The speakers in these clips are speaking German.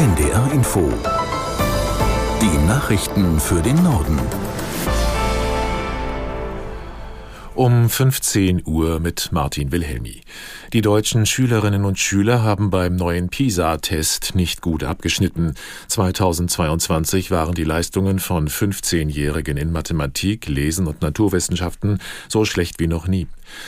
NDR Info. Die Nachrichten für den Norden. Um 15 Uhr mit Martin Wilhelmi. Die deutschen Schülerinnen und Schüler haben beim neuen PISA-Test nicht gut abgeschnitten. 2022 waren die Leistungen von 15-Jährigen in Mathematik, Lesen und Naturwissenschaften so schlecht wie noch nie.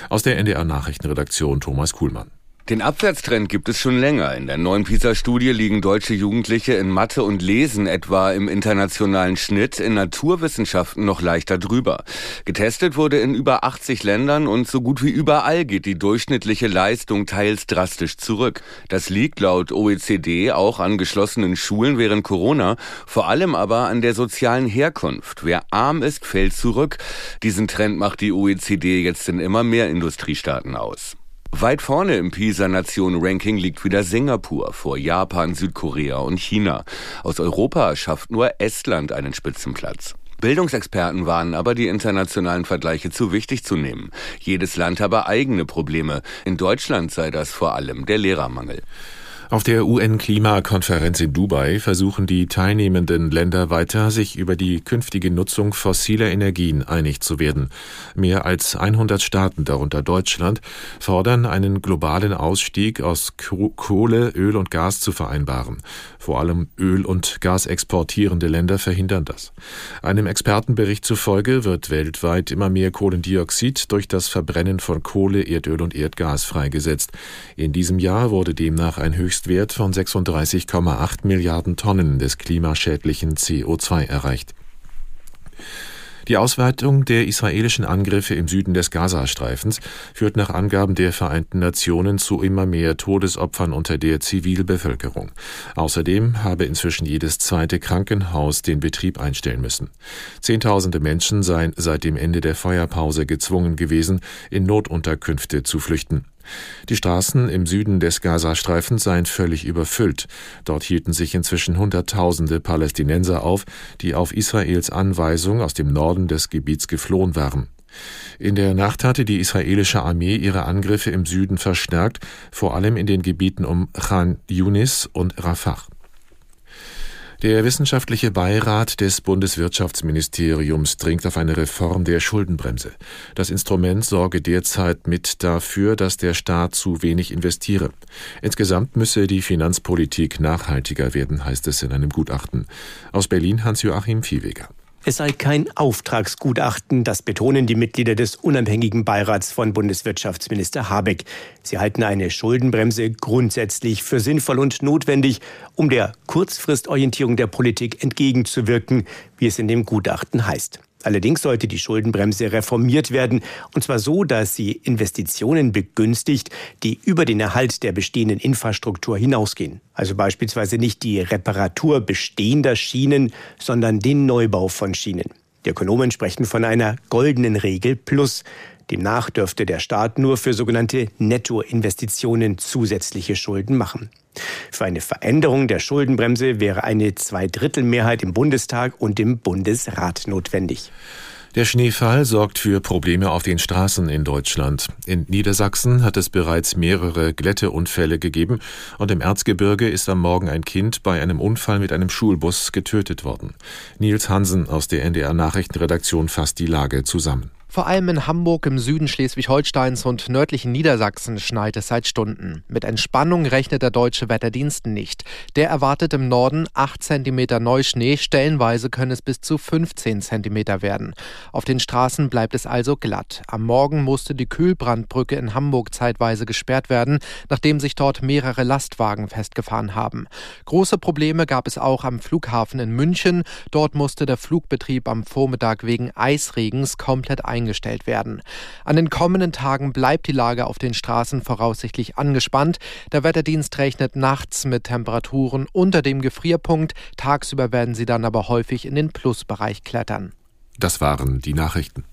Aus der NDR Nachrichtenredaktion Thomas Kuhlmann. Den Abwärtstrend gibt es schon länger. In der neuen PISA-Studie liegen deutsche Jugendliche in Mathe und Lesen etwa im internationalen Schnitt, in Naturwissenschaften noch leichter drüber. Getestet wurde in über 80 Ländern und so gut wie überall geht die durchschnittliche Leistung teils drastisch zurück. Das liegt laut OECD auch an geschlossenen Schulen während Corona, vor allem aber an der sozialen Herkunft. Wer arm ist, fällt zurück. Diesen Trend macht die OECD jetzt in immer mehr Industriestaaten aus. Weit vorne im PISA-Nation-Ranking liegt wieder Singapur vor Japan, Südkorea und China. Aus Europa schafft nur Estland einen Spitzenplatz. Bildungsexperten warnen aber, die internationalen Vergleiche zu wichtig zu nehmen. Jedes Land habe eigene Probleme. In Deutschland sei das vor allem der Lehrermangel. Auf der UN-Klimakonferenz in Dubai versuchen die teilnehmenden Länder weiter, sich über die künftige Nutzung fossiler Energien einig zu werden. Mehr als 100 Staaten, darunter Deutschland, fordern einen globalen Ausstieg aus Kohle, Öl und Gas zu vereinbaren. Vor allem Öl- und Gasexportierende Länder verhindern das. Einem Expertenbericht zufolge wird weltweit immer mehr Kohlendioxid durch das Verbrennen von Kohle, Erdöl und Erdgas freigesetzt. In diesem Jahr wurde demnach ein höchst Höchstwert von 36,8 Milliarden Tonnen des klimaschädlichen CO2 erreicht. Die Ausweitung der israelischen Angriffe im Süden des Gazastreifens führt nach Angaben der Vereinten Nationen zu immer mehr Todesopfern unter der Zivilbevölkerung. Außerdem habe inzwischen jedes zweite Krankenhaus den Betrieb einstellen müssen. Zehntausende Menschen seien seit dem Ende der Feuerpause gezwungen gewesen, in Notunterkünfte zu flüchten. Die Straßen im Süden des Gazastreifens seien völlig überfüllt. Dort hielten sich inzwischen Hunderttausende Palästinenser auf, die auf Israels Anweisung aus dem Norden des Gebiets geflohen waren. In der Nacht hatte die israelische Armee ihre Angriffe im Süden verstärkt, vor allem in den Gebieten um Khan Yunis und Rafah. Der wissenschaftliche Beirat des Bundeswirtschaftsministeriums dringt auf eine Reform der Schuldenbremse. Das Instrument sorge derzeit mit dafür, dass der Staat zu wenig investiere. Insgesamt müsse die Finanzpolitik nachhaltiger werden, heißt es in einem Gutachten. Aus Berlin Hans-Joachim Viehweger. Es sei kein Auftragsgutachten, das betonen die Mitglieder des unabhängigen Beirats von Bundeswirtschaftsminister Habeck. Sie halten eine Schuldenbremse grundsätzlich für sinnvoll und notwendig, um der Kurzfristorientierung der Politik entgegenzuwirken, wie es in dem Gutachten heißt. Allerdings sollte die Schuldenbremse reformiert werden, und zwar so, dass sie Investitionen begünstigt, die über den Erhalt der bestehenden Infrastruktur hinausgehen. Also beispielsweise nicht die Reparatur bestehender Schienen, sondern den Neubau von Schienen. Die Ökonomen sprechen von einer goldenen Regel plus. Demnach dürfte der Staat nur für sogenannte Nettoinvestitionen zusätzliche Schulden machen. Für eine Veränderung der Schuldenbremse wäre eine Zweidrittelmehrheit im Bundestag und im Bundesrat notwendig. Der Schneefall sorgt für Probleme auf den Straßen in Deutschland. In Niedersachsen hat es bereits mehrere Glätteunfälle gegeben und im Erzgebirge ist am Morgen ein Kind bei einem Unfall mit einem Schulbus getötet worden. Nils Hansen aus der NDR Nachrichtenredaktion fasst die Lage zusammen. Vor allem in Hamburg im Süden Schleswig-Holsteins und nördlichen Niedersachsen schneit es seit Stunden. Mit Entspannung rechnet der deutsche Wetterdienst nicht. Der erwartet im Norden 8 cm Neuschnee, stellenweise können es bis zu 15 cm werden. Auf den Straßen bleibt es also glatt. Am Morgen musste die Kühlbrandbrücke in Hamburg zeitweise gesperrt werden, nachdem sich dort mehrere Lastwagen festgefahren haben. Große Probleme gab es auch am Flughafen in München. Dort musste der Flugbetrieb am Vormittag wegen Eisregens komplett eingestellt eingestellt werden. An den kommenden Tagen bleibt die Lage auf den Straßen voraussichtlich angespannt. Der Wetterdienst rechnet nachts mit Temperaturen unter dem Gefrierpunkt. Tagsüber werden sie dann aber häufig in den Plusbereich klettern. Das waren die Nachrichten.